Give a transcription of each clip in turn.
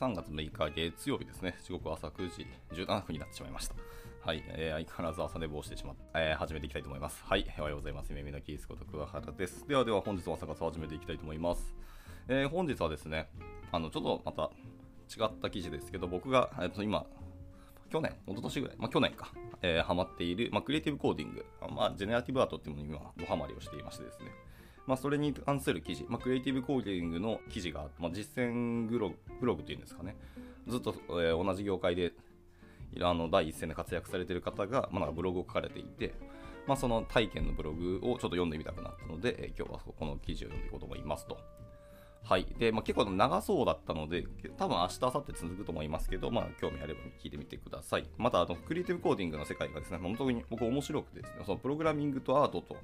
3月6日月曜日ですね。時刻は朝9時17分になってしまいました。はい、えー、相変わらず朝寝坊してしまって、えー、始めていきたいと思います。はい、おはようございます。めみのキースこと桑原です。ではでは本日の朝活を始めていきたいと思います。えー、本日はですね、あの、ちょっとまた違った記事ですけど、僕が、えっと、今、去年、一昨年ぐらい、まあ、去年か、えー、ハマっている、まあ、クリエイティブコーディング、まあ、ジェネラティブアートっていうものに今、ドハマりをしていましてですね、まあ、それに関する記事、まあ、クリエイティブコーディングの記事が、まあ、実践ブログブログっていうんですかね、ずっと、えー、同じ業界であの第一線で活躍されている方が、まあ、なんかブログを書かれていて、まあ、その体験のブログをちょっと読んでみたくなったので、えー、今日はこの記事を読んでいこうと思いますと。はい。で、まあ、結構長そうだったので、多分明日、明後日続くと思いますけど、まあ、興味あれば聞いてみてください。また、あの、クリエイティブコーディングの世界がですね、本当に僕面白くてですね、そのプログラミングとアートと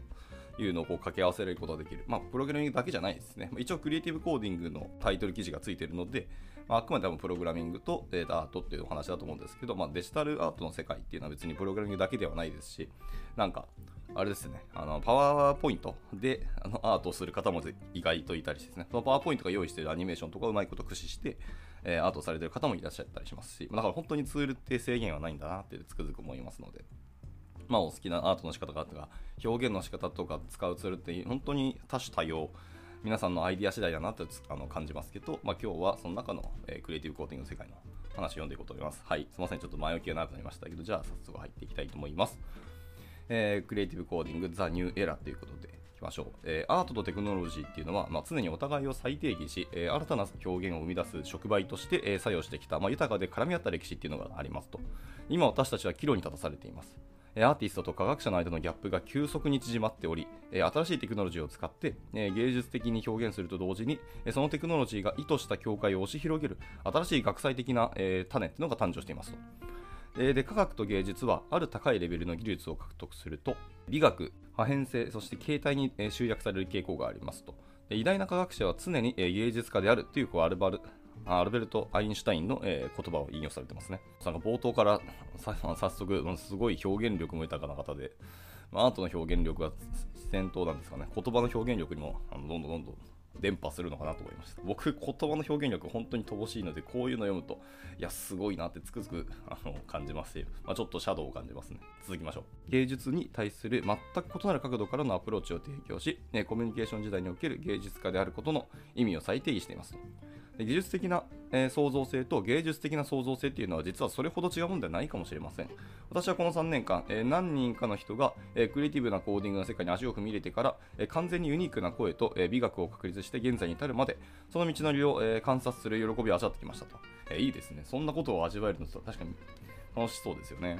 いうのをこう掛け合わせることができる。まあ、プログラミングだけじゃないですね。一応、クリエイティブコーディングのタイトル記事がついているので、まあ、あくまでもプログラミングと、えータ、アートっていうお話だと思うんですけど、まあ、デジタルアートの世界っていうのは別にプログラミングだけではないですし、なんか、あれですね、あのパワーポイントであのアートをする方も意外といたりしてですね、そのパワーポイントが用意しているアニメーションとかうまいこと駆使して、えー、アートされている方もいらっしゃったりしますし、だから本当にツールって制限はないんだなってつくづく思いますので、まあ、お好きなアートの仕方がとか、表現の仕方とか使うツールって本当に多種多様、皆さんのアイディア次第だなってあの感じますけど、まあ、今日はその中の、えー、クリエイティブコーディングの世界の話を読んでいこうと思います。はい、すみません、ちょっと前置きが長くなりましたけど、じゃあ早速入っていきたいと思います。えー、 Creative Coding、The New Era ということでいきましょう。えー、アートとテクノロジーっていうのは、まあ、常にお互いを再定義し、えー、新たな表現を生み出す触媒として、えー、作用してきた、まあ、豊かで絡み合った歴史っていうのがありますと。今私たちは岐路に立たされています。アーティストと科学者の間のギャップが急速に縮まっており、新しいテクノロジーを使って芸術的に表現すると同時に、そのテクノロジーが意図した境界を押し広げる新しい学際的な種っていうのが誕生していますと。で科学と芸術はある高いレベルの技術を獲得すると美学破片性そして形態に集約される傾向がありますと偉大な科学者は常に芸術家であるというこうアルバルアルベルト・アインシュタインの、えー、言葉を引用されてますね。なんか冒頭から 早速、すごい表現力も豊かな方で、まあアートの表現力が先頭なんですかね。言葉の表現力にもあのどんどんどんどん伝播するのかなと思いました。僕、言葉の表現力本当に乏しいので、こういうの読むと、いや、すごいなってつくづくあの感じますし、まあ、ちょっとシャドウを感じますね。続きましょう。芸術に対する全く異なる角度からのアプローチを提供し、コミュニケーション時代における芸術家であることの意味を再定義しています。技術的な、えー、創造性と芸術的な創造性っていうのは実はそれほど違うものではないかもしれません。私はこの3年間、えー、何人かの人が、えー、クリエイティブなコーディングの世界に足を踏み入れてから、え完全にユニークな声と、え美学を確立して現在に至るまで、その道のりを、え観察する喜びを味わってきましたと。えいいですね。そんなことを味わえるのと確かに楽しそうですよね。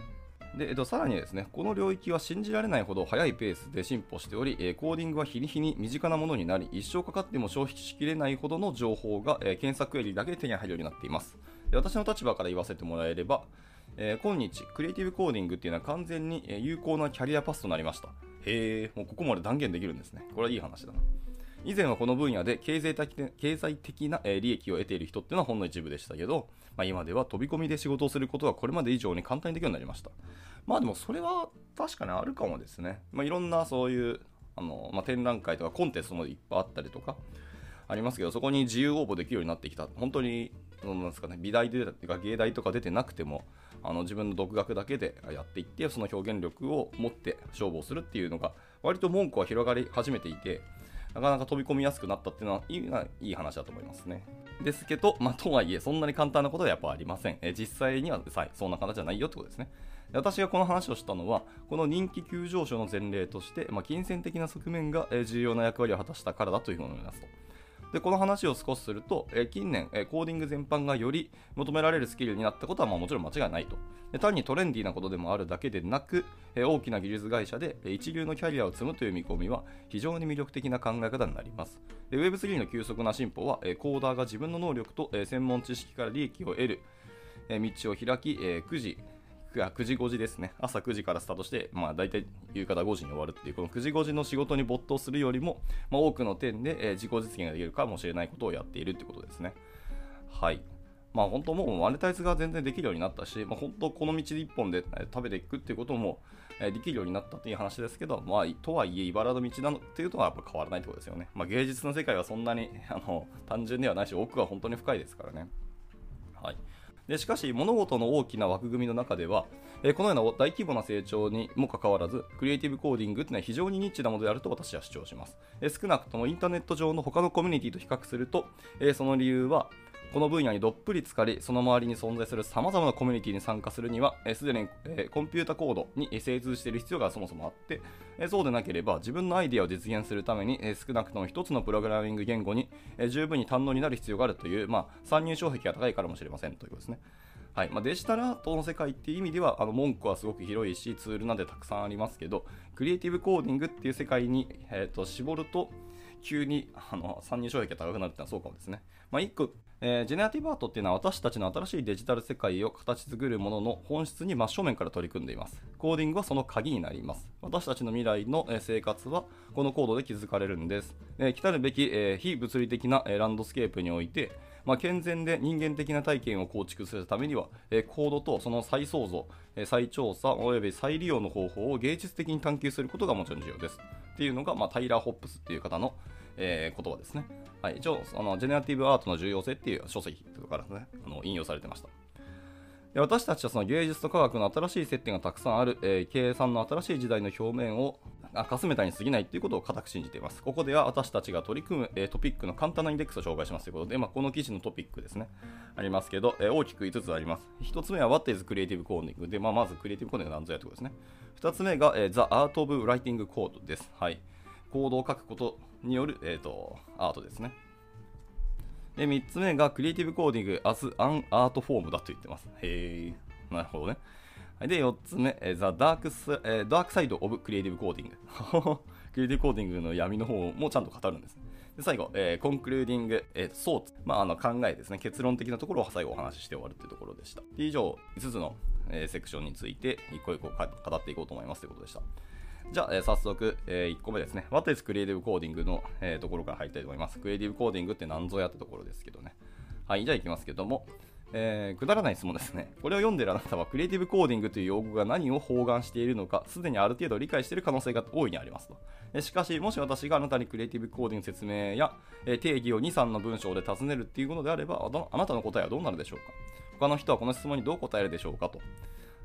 で、えっと、さらにですね、この領域は信じられないほど速いペースで進歩しており、えコーディングは日に日に身近なものになり、一生かかっても消費しきれないほどの情報が、え検索エリだけで手に入るようになっています。で私の立場から言わせてもらえれば、えー、今日、クリエイティブコーディングっていうのは完全に有効なキャリアパスとなりました。へえ、もうここまで断言できるんですね。これはいい話だな。以前はこの分野で経済的経済的な利益を得ている人っていうのはほんの一部でしたけど、まあ、今では飛び込みで仕事をすることがこれまで以上に簡単にできるようになりました。まあでもそれは確かにあるかもですね。まあ、いろんなそういうあの、まあ、展覧会とかコンテストもいっぱいあったりとかありますけど、そこに自由応募できるようになってきた。本当に、なんですかね、美大で出たか芸大とか出てなくても、あの自分の独学だけでやっていって、その表現力を持って勝負をするっていうのが、割と文句は広がり始めていて、なかなか飛び込みやすくなったっていうのはいいいい話だと思いますね。ですけど、まあ、とはいえ、そんなに簡単なことはやっぱありません。え実際にはさ、はいそんな形じゃないよってことですね。私がこの話をしたのは、この人気急上昇の前例として、まあ、金銭的な側面が重要な役割を果たしたからだというふうに思いますと。でこの話を少しすると、え近年、えコーディング全般がより求められるスキルになったことはまあもちろん間違いないと。で単にトレンディーなことでもあるだけでなく、え大きな技術会社で一流のキャリアを積むという見込みは非常に魅力的な考え方になります。で Web3 の急速な進歩は、えコーダーが自分の能力と、え専門知識から利益を得る、え道を開き、え9時9時5時ですね。朝9時からスタートして、まあ大体夕方5時に終わるっていう、この9時5時の仕事に没頭するよりも、まあ、多くの点で、え、自己実現ができるかもしれないことをやっているってことですね。はい。まあ本当もうマネタイズが全然できるようになったし、まあ、本当この道で1本で食べていくっていうこともできるようになったっていう話ですけど、まあ、とはいえ茨の道なのっていうのはやっぱ変わらないってことですよね。まあ、芸術の世界はそんなにあの単純ではないし、奥は本当に深いですからね。はいでしかし物事の大きな枠組みの中では、え、このような大規模な成長にもかかわらずクリエイティブコーディングというのは非常にニッチなものであると私は主張します、え、少なくともインターネット上の他のコミュニティと比較すると、え、その理由はこの分野にどっぷり浸かり、その周りに存在する様々なコミュニティに参加するには、す、で、に、え、コンピュータコードに精通している必要がそもそもあって、え、そうでなければ自分のアイデアを実現するために、え、少なくとも一つのプログラミング言語に、え十分に堪能になる必要があるという、まあ、参入障壁が高いかもしれませんということですね。はいまあ、デジタルアートの世界っていう意味ではあの文句はすごく広いしツールなんでたくさんありますけどクリエイティブコーディングっていう世界に、えーと、絞ると急にあの参入障壁が高くなるってのはそうかもですね。まあ、1個えー、ジェネラティブアートっていうのは私たちの新しいデジタル世界を形作るものの本質に真正面から取り組んでいます。コーディングはその鍵になります。私たちの未来の生活はこのコードで築かれるんです。えー、来たるべき、えー、非物理的なえランドスケープにおいて、まあ、健全で人間的な体験を構築するためには、え、コードとその再創造、え、再調査および再利用の方法を芸術的に探求することがもちろん重要です。っていうのが、まあ、タイラー・ホップスっていう方の、えー、言葉ですね。はい、一応あの、ジェネラティブアートの重要性っていう書籍とかからね、あの引用されてました。で私たちはその芸術と科学の新しい接点がたくさんある、えー、計算の新しい時代の表面をかすめたに過ぎないということを固く信じています。ここでは私たちが取り組む、えー、トピックの簡単なインデックスを紹介しますということで、まあ、この記事のトピックですね、ありますけど、えー、大きく5つあります。1つ目は What is Creative Coding? で、まあ、まずクリエイティブコーディングは何ぞやということですね。2つ目が、えー、The Art of Writing Code です。はい。コードを書くことによる、えーと、アートですね。で、3つ目がクリエイティブコーディング as an art form だと言ってます。へー、なるほどね。で、4つ目、The Dark, Dark Side of Creative Coding。クリエイティブコーディングの闇の方もちゃんと語るんです。で最後、えー、コンクルーディング、えー、ソーツ、まあ、あの考えですね、結論的なところを最後お話しして終わるというところでした。以上、5つの、えー、セクションについて一個一個語っていこうと思いますということでした。じゃあ、えー、早速、えー、1個目ですね。What is Creative Coding の、えー、ところから入りたいと思います。クリエイティブコーディングって何ぞやってところですけどね。はい、じゃあいきますけども、えー、くだらない質問ですね。これを読んでるあなたは、クリエイティブコーディングという用語が何を包含しているのか、すでにある程度理解している可能性が大いにありますと。しかし、もし私があなたにクリエイティブコーディング説明や、え、定義を2、3の文章で尋ねるっていうものであればあ、なたの答えはどうなるでしょうか他の人はこの質問にどう答えるでしょうかと。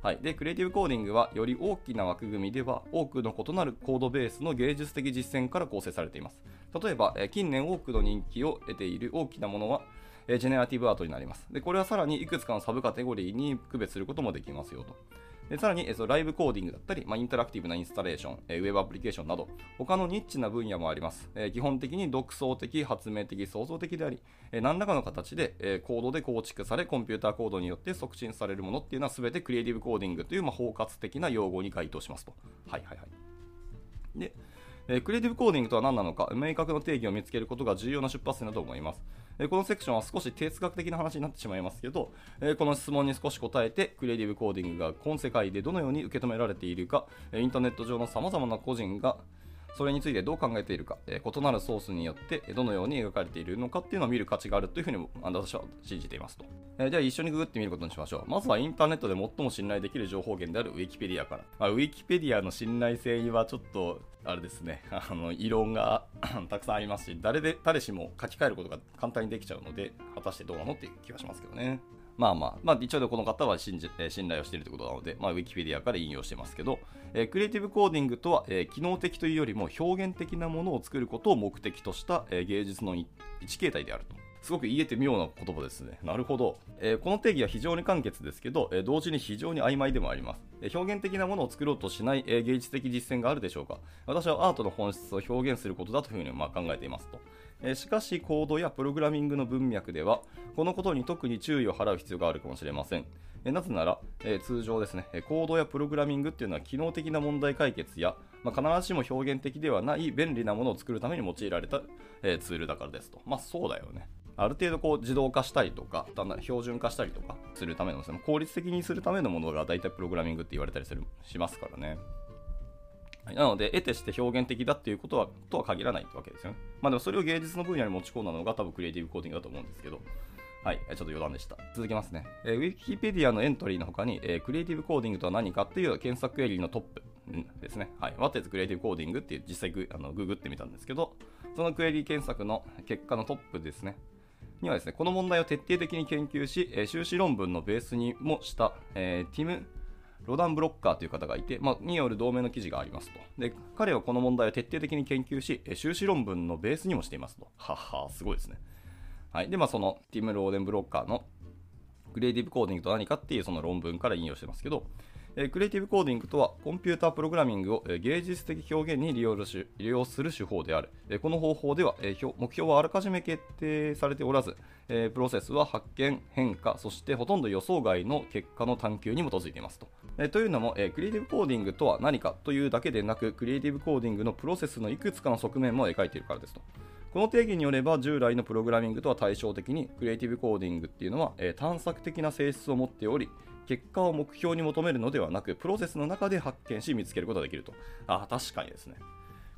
はい、でクリエイティブコーディングはより大きな枠組みでは多くの異なるコードベースの芸術的実践から構成されています。例えば近年多くの人気を得ている大きなものはジェネラティブアートになります。でこれはさらにいくつかのサブカテゴリーに区別することもできますよと。でさらに、えそライブコーディングだったり、まあ、インタラクティブなインスタレーション、えウェブアプリケーションなど、他のニッチな分野もあります。え基本的に独創的、発明的、創造的であり、え何らかの形で、えコードで構築され、コンピューターコードによって促進されるものっていうのは全てクリエイティブコーディングという、まあ、包括的な用語に該当しますと。はいはいはい。で、えー、クリエイティブコーディングとは何なのか、明確な定義を見つけることが重要な出発点だと思います。えこのセクションは少し哲学的な話になってしまいますけど、えこの質問に少し答えて、クリエイティブコーディングが今世界でどのように受け止められているか、インターネット上の様々な個人がそれについてどう考えているか、え異なるソースによってどのように描かれているのかっていうのを見る価値があるというふうに私は信じていますと。えじゃあ一緒にググってみることにしましょう。まずはインターネットで最も信頼できる情報源であるウィキペディアから。まあ、ウィキペディアの信頼性にはちょっと、あれですね、あの異論が たくさんありますし、誰で誰しも書き換えることが簡単にできちゃうので、果たしてどうなのっていう気がしますけどね。まあまあ、まあ、一応でこの方は信じ、信頼をしているということなので、まあ、ウィキペディアから引用してますけど、えー、クリエイティブコーディングとは、えー、機能的というよりも表現的なものを作ることを目的とした、えー、芸術の一形態であると。すごく言えて妙な言葉ですね。なるほど。えー、この定義は非常に簡潔ですけど、えー、同時に非常に曖昧でもあります。えー、表現的なものを作ろうとしない、え芸術的実践があるでしょうか私はアートの本質を表現することだというふうにまあ考えていますと。えしかしコードやプログラミングの文脈ではこのことに特に注意を払う必要があるかもしれません。えなぜなら、え通常ですね、コードやプログラミングっていうのは機能的な問題解決や、まあ、必ずしも表現的ではない便利なものを作るために用いられた、えツールだからですと。まあそうだよね。ある程度こう自動化したりとか、だんだん標準化したりとかするための、効率的にするためのものが大体プログラミングって言われたりするしますからね。なので、得てして表現的だっていうことはとは限らないわけですよね。まあでもそれを芸術の分野に持ち込んだのが多分クリエイティブコーディングだと思うんですけど、はい、ちょっと余談でした。続きますね。えー、ウィキペディアのエントリーの他に、えー、クリエイティブコーディングとは何かっていう検索エリーのトップですね。はい。What is Creative Coding っていう実際グあのググってみたんですけど、そのクエリ検索の結果のトップですね。にはですね、この問題を徹底的に研究し、えー、修士論文のベースにもした、えー、ティム・ロダン・ブロッカーという方がいて、まあ、による同盟の記事がありますと。で、彼はこの問題を徹底的に研究し、修士論文のベースにもしていますと。はは、すごいですね。はい。で、まあ、そのティム・ローデン・ブロッカーのクリエイティブコーディングと何かっていうその論文から引用してますけど、えクリエイティブコーディングとはコンピュータープログラミングを、え芸術的表現に利用利用する手法である、えこの方法では、え目標はあらかじめ決定されておらず、えプロセスは発見、変化、そしてほとんど予想外の結果の探求に基づいていますと。えというのも、えクリエイティブコーディングとは何かというだけでなく、クリエイティブコーディングのプロセスのいくつかの側面も描いているからですと。この定義によれば従来のプログラミングとは対照的にクリエイティブコーディングっていうのは、え探索的な性質を持っており結果を目標に求めるのではなくプロセスの中で発見し見つけることができると。あ確かにですね。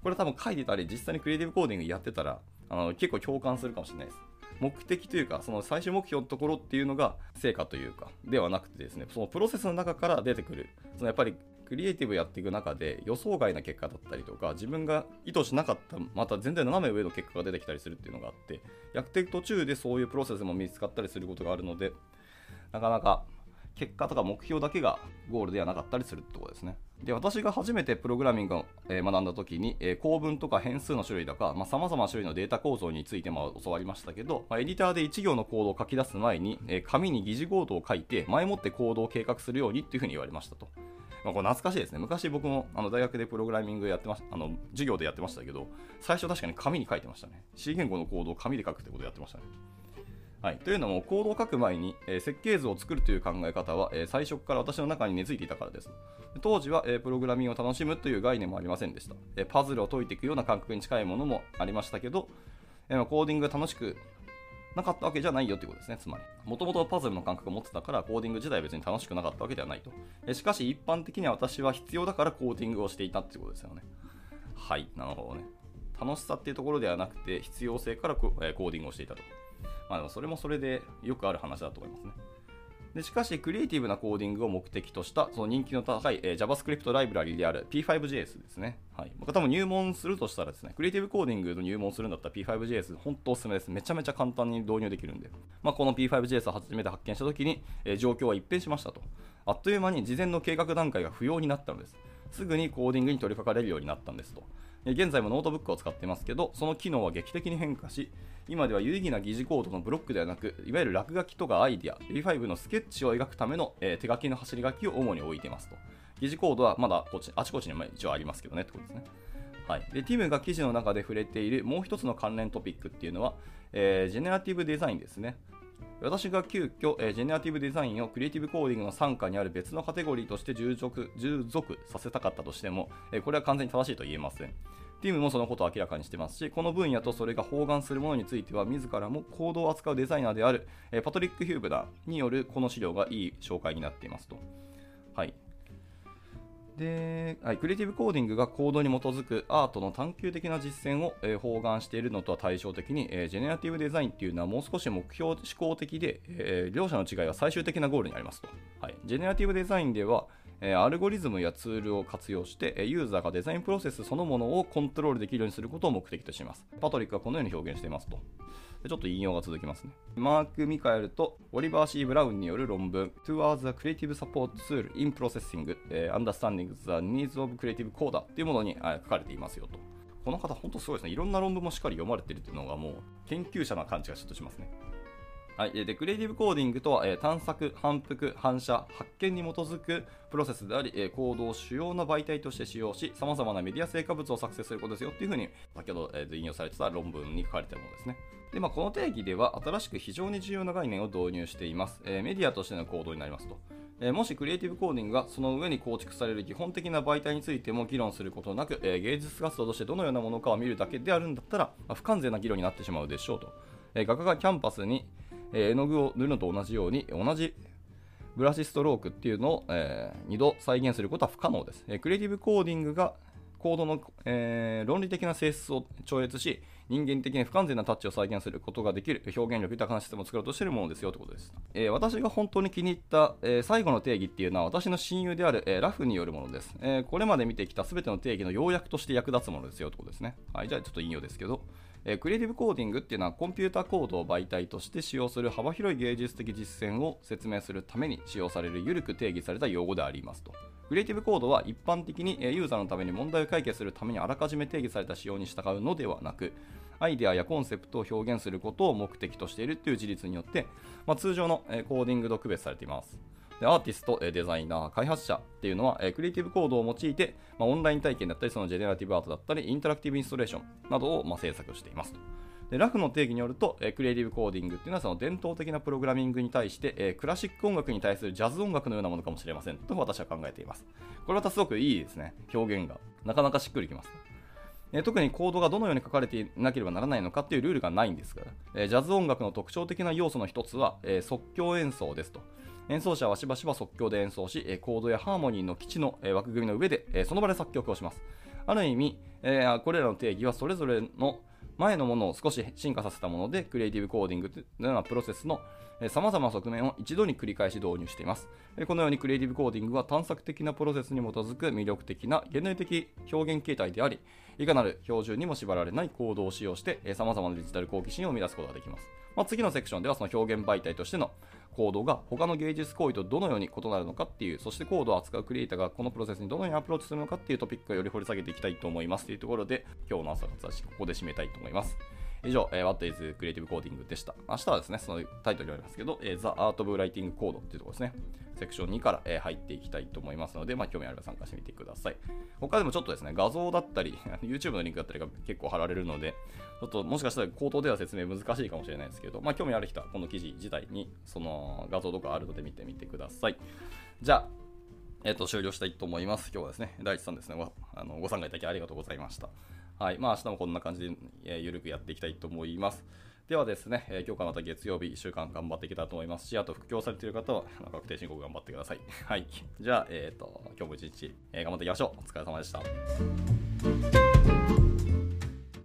これ多分書いてたり実際にクリエイティブコーディングやってたらあの結構共感するかもしれないです。目的というかその最終目標のところっていうのが成果というかではなくてですねそのプロセスの中から出てくる。そのやっぱりクリエイティブやっていく中で予想外な結果だったりとか自分が意図しなかったまた全然斜め上の結果が出てきたりするっていうのがあってやっていく途中でそういうプロセスも見つかったりすることがあるのでなかなか結果とか目標だけがゴールではなかったりするってことですね。で、私が初めてプログラミングを学んだ時に、え構文とか変数の種類とか、まあ、様々な種類のデータ構造についても教わりましたけど、まあ、エディターで1行のコードを書き出す前に、え紙に疑似コードを書いて、前もってコードを計画するようにっていうふうに言われましたと。まあ、これ懐かしいですね。昔僕もあの大学でプログラミングやってました、あの授業でやってましたけど、最初確かに紙に書いてましたね。C 言語のコードを紙で書くってことやってましたね。はい、というのも、コードを書く前に、えー、設計図を作るという考え方は、えー、最初から私の中に根付いていたからです。当時は、えー、プログラミングを楽しむという概念もありませんでした。えパズルを解いていくような感覚に近いものもありましたけど、えコーディングが楽しくなかったわけじゃないよということですね、つまり。もともとパズルの感覚を持ってたから、コーディング自体別に楽しくなかったわけではないと。えしかし、一般的には私は必要だからコーディングをしていたっていうことですよね。はい、なるほどね。楽しさっていうところではなくて、必要性から,、コーディングをしていたと。まあ、でもそれもそれでよくある話だと思いますね。でしかし、クリエイティブなコーディングを目的としたその人気の高い、えー、JavaScript ライブラリである P5JS ですね。はい。僕多分入門するとしたらですね、クリエイティブコーディングの入門するんだったら P5JS 本当おすすめです。めちゃめちゃ簡単に導入できるんで。まあ、この P5JS を初めて発見したときに、えー、状況は一変しましたと。あっという間に事前の計画段階が不要になったのです。すぐにコーディングに取り掛かれるようになったんですと。現在もノートブックを使ってますけど、その機能は劇的に変化し、今では有意義な疑似コードのブロックではなく、いわゆる落書きとかアイディア、V5 のスケッチを描くための、えー、手書きの走り書きを主に置いていますと。疑似コードはまだこっちあちこちに一応ありますけどねってことですね。はい、でティムが記事の中で触れているもう一つの関連トピックっていうのは、えー、ジェネラティブデザインですね。私が急遽、えー、ジェネラティブデザインをクリエイティブコーディングの傘下にある別のカテゴリーとして従属従属させたかったとしても、えー、これは完全に正しいと言えません。ティムもそのことを明らかにしてますし、この分野とそれが包含するものについては、自らもコードを扱うデザイナーである、えパトリック・ヒューブダーによるこの資料がいい紹介になっていますと。はい。で、はい、クリエイティブコーディングがコードに基づくアートの探求的な実践を、えー、包含しているのとは対照的に、えー、ジェネラティブデザインっていうのはもう少し目標思考的で、えー、両者の違いは最終的なゴールにありますと。はい、ジェネラティブデザインでは、えアルゴリズムやツールを活用して、ユーザーがデザインプロセスそのものをコントロールできるようにすることを目的とします。パトリックはこのように表現していますと。ちょっと引用が続きますね。マーク・ミカエルとオリバー・シー・ブラウンによる論文 Towards the Creative Support Tool in Processing、Understanding the Needs of Creative Coder というものに書かれていますよと。この方、本当すごいですね。いろんな論文もしっかり読まれているというのがもう研究者な感じがちょっとしますね。はい、でクリエイティブコーディングとは、えー、探索、反復、反射、発見に基づくプロセスであり、えー、コードを主要な媒体として使用し、さまざまなメディア成果物を作成することですよっていうふうに、先ほど、えー、引用されてた論文に書かれているものですね。で、まあ、この定義では、新しく非常に重要な概念を導入しています。えー、メディアとしてのコードになりますと。えもしクリエイティブコーディングがその上に構築される基本的な媒体についても議論することなく、え芸術活動としてどのようなものかを見るだけであるんだったら、まあ、不完全な議論になってしまうでしょうと。え画家がキャンパスにえ絵の具を塗るのと同じように同じブラシストロークっていうのを、えー、2度再現することは不可能です。えクリエイティブコーディングがコードの、えー、論理的な性質を超越し、人間的に不完全なタッチを再現することができる表現力豊かなシステムを作ろうとしているものですよということです。えー、私が本当に気に入った、えー、最後の定義っていうのは私の親友である、え、ラフによるものです、えこれまで見てきた全ての定義の要約として役立つものですよということですね。はい、じゃあちょっと引用ですけど、えー、クリエイティブコーディングっていうのはコンピュータコードを媒体として使用する幅広い芸術的実践を説明するために使用される緩く定義された用語でありますと。クリエイティブコードは一般的にユーザーのために問題を解決するためにあらかじめ定義された仕様に従うのではなく、アイデアやコンセプトを表現することを目的としているという事実によって、まあ、通常のコーディングと区別されています。でアーティスト、デザイナー、開発者っていうのは、クリエイティブコードを用いて、まあ、オンライン体験だったり、そのジェネラティブアートだったり、インタラクティブインスタレーションなどをまあ制作していますと。でラフの定義によると、えクリエイティブコーディングっていうのはその伝統的なプログラミングに対して、えクラシック音楽に対するジャズ音楽のようなものかもしれませんと私は考えています。これまたすごくいいですね、表現が。なかなかしっくりきます。え特にコードがどのように書かれていなければならないのかっていうルールがないんですが、えジャズ音楽の特徴的な要素の一つは、え即興演奏ですと。演奏者はしばしば即興で演奏し、コードやハーモニーの基地の枠組みの上でその場で作曲をします。ある意味、これらの定義はそれぞれの前のものを少し進化させたもので、クリエイティブコーディングというようなプロセスの様々な側面を一度に繰り返し導入しています。このようにクリエイティブコーディングは探索的なプロセスに基づく魅力的な現代的表現形態であり、いかなる標準にも縛られない行動を使用してえ、様々なデジタル好奇心を生み出すことができます。まあ、次のセクションではその表現媒体としての行動が他の芸術行為とどのように異なるのかっていう、そしてコードを扱うクリエイターがこのプロセスにどのようにアプローチするのかっていうトピックをより掘り下げていきたいと思いますというところで、今日の朝活はここで締めたいと思います。以上、えー、What is Creative Coding でした。明日はですね、そのタイトルにありますけど、えー、The Art of Writing Code っていうところですね。セクション2から、えー、入っていきたいと思いますので、まあ、興味あれば参加してみてください。他でもちょっとですね、画像だったり、YouTube のリンクだったりが結構貼られるので、ちょっともしかしたら口頭では説明難しいかもしれないですけど、まあ、興味ある人はこの記事自体にその画像とかあるので見てみてください。じゃあ、えっ、と、終了したいと思います。今日はですね、大地さんですね、あのご参加いただきありがとうございました。はい。まあ、明日もこんな感じで、えー、ゆるくやっていきたいと思います。ではですね、えー、今日からまた月曜日1週間頑張っていけたらと思いますし、あと布教されている方は確定申告頑張ってください。はい。じゃあ、えっ、ー、と、今日も一日、えー、頑張っていきましょう。お疲れ様でした。